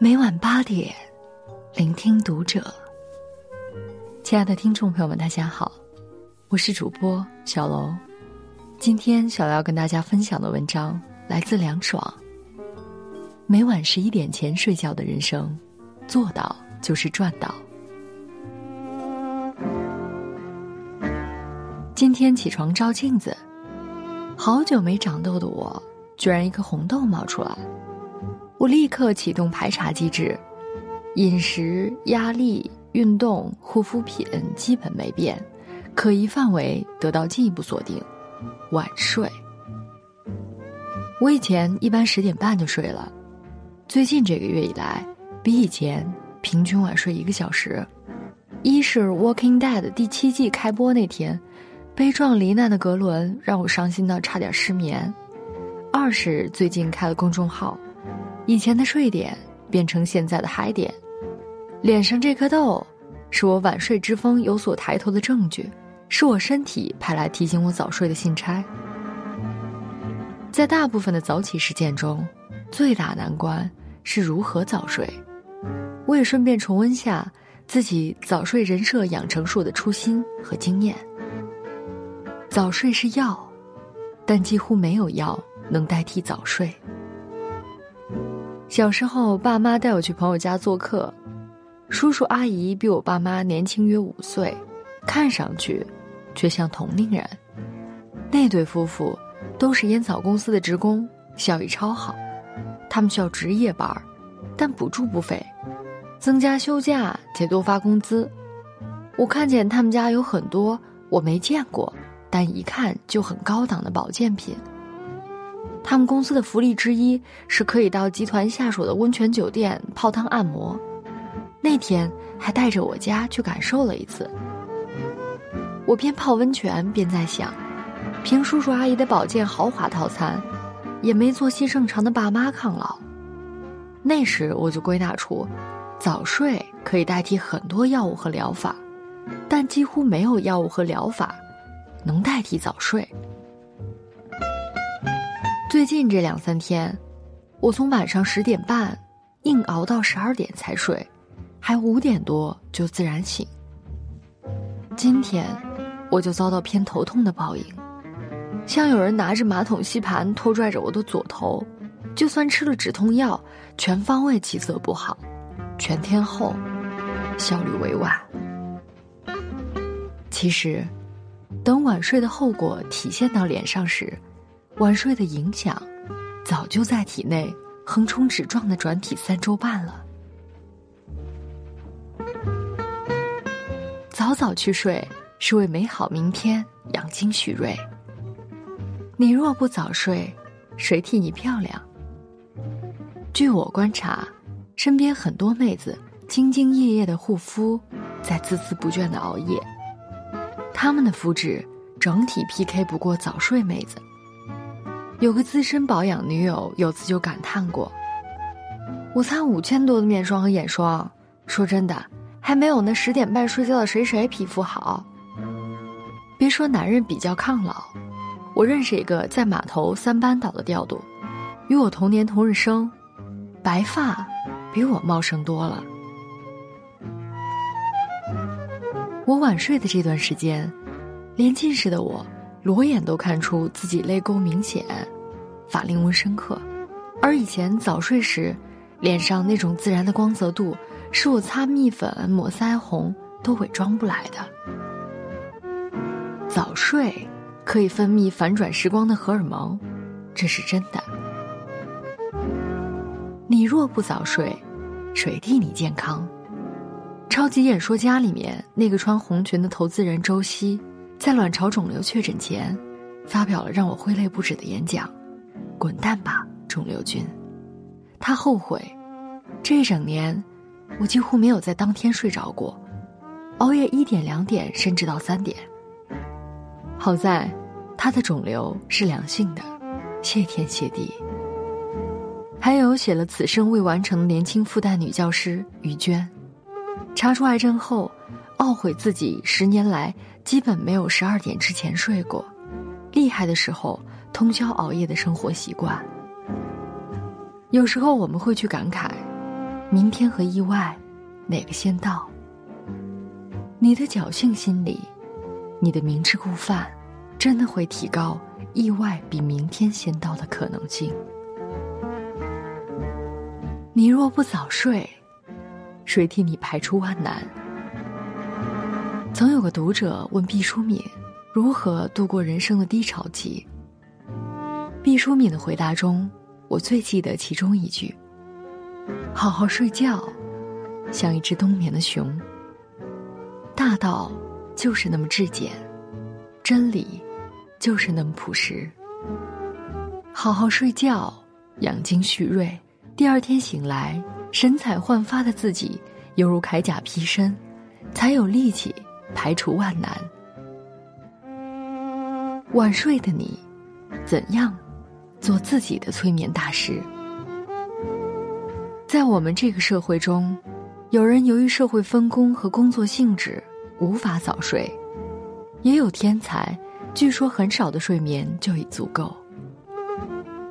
每晚八点，聆听读者。亲爱的听众朋友们，大家好，我是主播小楼。今天小楼要跟大家分享的文章来自梁爽。每晚十一点前睡觉的人生，做到就是赚到。今天起床照镜子，好久没长痘的我，居然一颗红痘冒出来。我立刻启动排查机制，饮食、压力、运动、护肤品基本没变，可疑范围得到进一步锁定。晚睡，我以前一般十点半就睡了，最近这个月以来，比以前平均晚睡一个小时。一是《Walking Dead》第七季开播那天，悲壮罹难的格伦让我伤心到差点失眠；二是最近开了公众号。以前的睡点变成现在的嗨点，脸上这颗痘，是我晚睡之风有所抬头的证据，是我身体派来提醒我早睡的信差。在大部分的早起实践中，最大难关是如何早睡。我也顺便重温下自己早睡人设养成术的初心和经验。早睡是药，但几乎没有药能代替早睡。小时候，爸妈带我去朋友家做客，叔叔阿姨比我爸妈年轻约五岁，看上去却像同龄人。那对夫妇都是烟草公司的职工，效益超好。他们需要值夜班，但补助不菲，增加休假且多发工资。我看见他们家有很多我没见过，但一看就很高档的保健品。他们公司的福利之一是可以到集团下属的温泉酒店泡汤按摩，那天还带着我家去感受了一次。我边泡温泉边在想，凭叔叔阿姨的保健豪华套餐，也没做戏正常的爸妈抗老。那时我就归纳出，早睡可以代替很多药物和疗法，但几乎没有药物和疗法能代替早睡。最近这两三天，我从晚上十点半硬熬到十二点才睡，还五点多就自然醒。今天我就遭到偏头痛的报应，像有人拿着马桶吸盘拖拽着我的左头，就算吃了止痛药，全方位气色不好，全天候效率委婉。其实，等晚睡的后果体现到脸上时。晚睡的影响，早就在体内横冲直撞的转体三周半了。早早去睡，是为美好明天养精蓄锐。你若不早睡，谁替你漂亮？据我观察，身边很多妹子兢兢业业的护肤，在孜孜不倦的熬夜，她们的肤质整体 PK 不过早睡妹子。有个资深保养女友有次就感叹过：“我擦五千多的面霜和眼霜，说真的，还没有那十点半睡觉的谁谁皮肤好。别说男人比较抗老，我认识一个在码头三班倒的调度，与我同年同日生，白发比我茂盛多了。我晚睡的这段时间，连近视的我。”裸眼都看出自己泪沟明显，法令纹深刻，而以前早睡时，脸上那种自然的光泽度，是我擦蜜粉、抹腮红都伪装不来的。早睡可以分泌反转时光的荷尔蒙，这是真的。你若不早睡，谁替你健康？超级演说家里面那个穿红裙的投资人周希。在卵巢肿瘤确诊前，发表了让我挥泪不止的演讲：“滚蛋吧，肿瘤君！”他后悔，这一整年，我几乎没有在当天睡着过，熬夜一点两点，甚至到三点。好在，他的肿瘤是良性的，谢天谢地。还有写了此生未完成的年轻复旦女教师于娟，查出癌症后。懊悔自己十年来基本没有十二点之前睡过，厉害的时候通宵熬夜的生活习惯。有时候我们会去感慨，明天和意外，哪个先到？你的侥幸心理，你的明知故犯，真的会提高意外比明天先到的可能性。你若不早睡，谁替你排除万难？曾有个读者问毕淑敏，如何度过人生的低潮期？毕淑敏的回答中，我最记得其中一句。好好睡觉，像一只冬眠的熊。大道就是那么质简，真理就是那么朴实。好好睡觉，养精蓄锐，第二天醒来，神采焕发的自己犹如铠甲披身，才有力气排除万难。晚睡的你，怎样做自己的催眠大师？在我们这个社会中，有人由于社会分工和工作性质无法早睡，也有天才，据说很少的睡眠就已足够。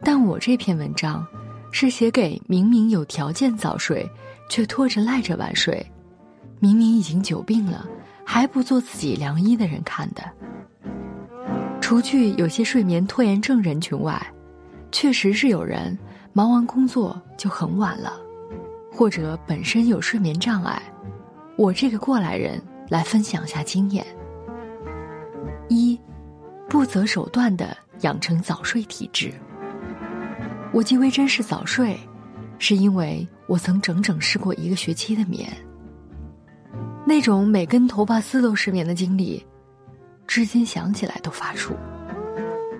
但我这篇文章是写给明明有条件早睡，却拖着赖着晚睡，明明已经久病了还不做自己良医的人看的。除去有些睡眠拖延症人群外，确实是有人。忙完工作就很晚了，或者本身有睡眠障碍，我这个过来人来分享下经验：一，不择手段的养成早睡体质。我极为珍视早睡，是因为我曾整整试过一个学期的眠。那种每根头发丝都失眠的经历，至今想起来都发怵。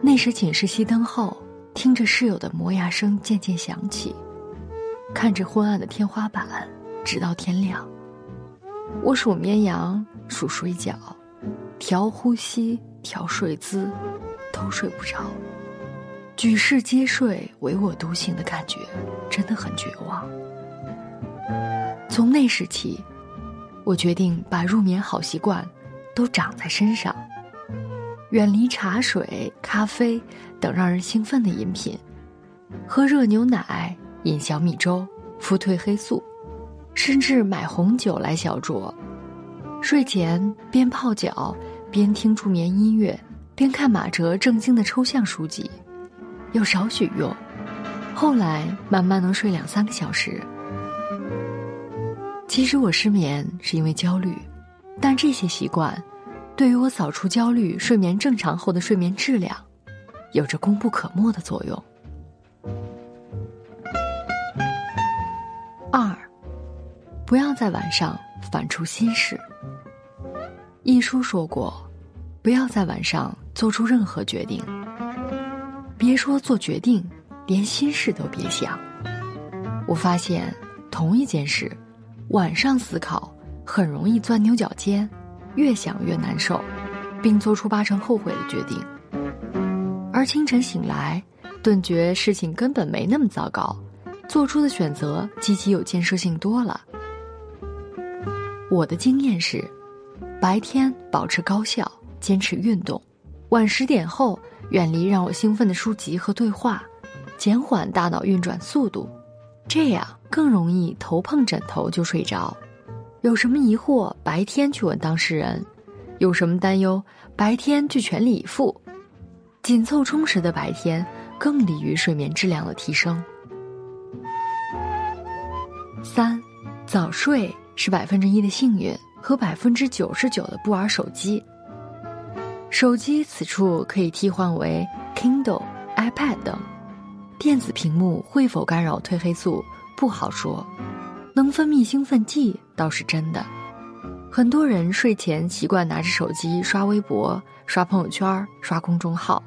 那时寝室熄灯后。听着室友的磨牙声渐渐响起，看着昏暗的天花板，直到天亮。我数绵羊，数水饺，调呼吸，调睡姿，都睡不着。举世皆睡，唯我独醒的感觉，真的很绝望。从那时起，我决定把入眠好习惯都长在身上。远离茶水、咖啡等让人兴奋的饮品，喝热牛奶、饮小米粥、服褪黑素，甚至买红酒来小酌。睡前边泡脚边听助眠音乐，边看马哲正经的抽象书籍，有少许用。后来慢慢能睡两三个小时。其实我失眠是因为焦虑，但这些习惯。对于我扫除焦虑、睡眠正常后的睡眠质量，有着功不可没的作用。二，不要在晚上反出心事。一书说过，不要在晚上做出任何决定，别说做决定，连心事都别想。我发现，同一件事，晚上思考很容易钻牛角尖。越想越难受，并做出八成后悔的决定，而清晨醒来，顿觉事情根本没那么糟糕，做出的选择积极有建设性多了。我的经验是，白天保持高效，坚持运动，晚十点后远离让我兴奋的书籍和对话，减缓大脑运转速度，这样更容易头碰枕头就睡着。有什么疑惑，白天去问当事人；有什么担忧，白天去全力以赴。紧凑充实的白天，更利于睡眠质量的提升。三，早睡是百分之一的幸运和百分之九十九的不玩手机。手机此处可以替换为 Kindle、iPad 等。电子屏幕会否干扰褪黑素？不好说。能分泌兴奋剂倒是真的，很多人睡前习惯拿着手机刷微博、刷朋友圈、刷公众号，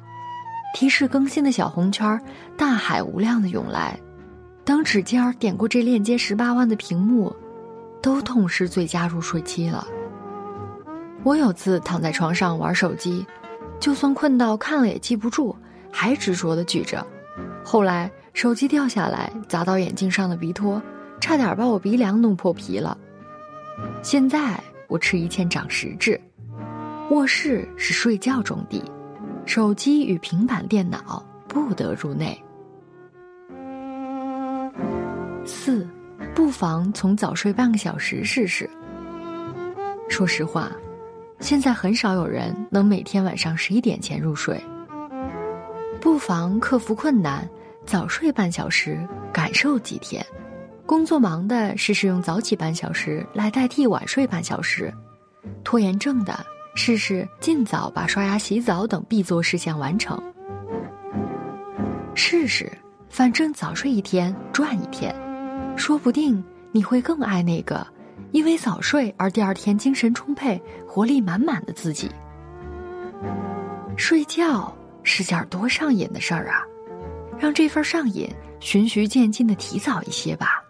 提示更新的小红圈大海无量的涌来，当指尖点过这链接十八万的屏幕，都痛失最佳入睡期了。我有次躺在床上玩手机，就算困到看了也记不住，还执着的举着，后来手机掉下来砸到眼镜上的鼻托。差点把我鼻梁弄破皮了。现在我吃一堑长实质，卧室是睡觉重地，手机与平板电脑不得入内。四，不妨从早睡半个小时试试。说实话，现在很少有人能每天晚上十一点前入睡。不妨克服困难，早睡半小时，感受几天。工作忙的，试试用早起半小时来代替晚睡半小时；拖延症的，试试尽早把刷牙、洗澡等必做事项完成。试试，反正早睡一天赚一天，说不定你会更爱那个因为早睡而第二天精神充沛、活力满满的自己。睡觉是件多上瘾的事儿啊，让这份上瘾循序渐进的提早一些吧。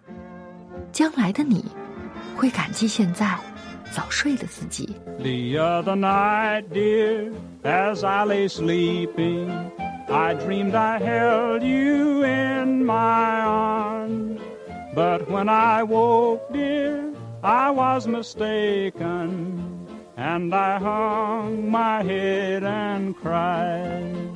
将来的你，会感激现在早睡的自己。The other night, dear, as I lay sleeping, I dreamed I held you in my arms. But when I woke, dear, I was mistaken, and I hung my head and cried.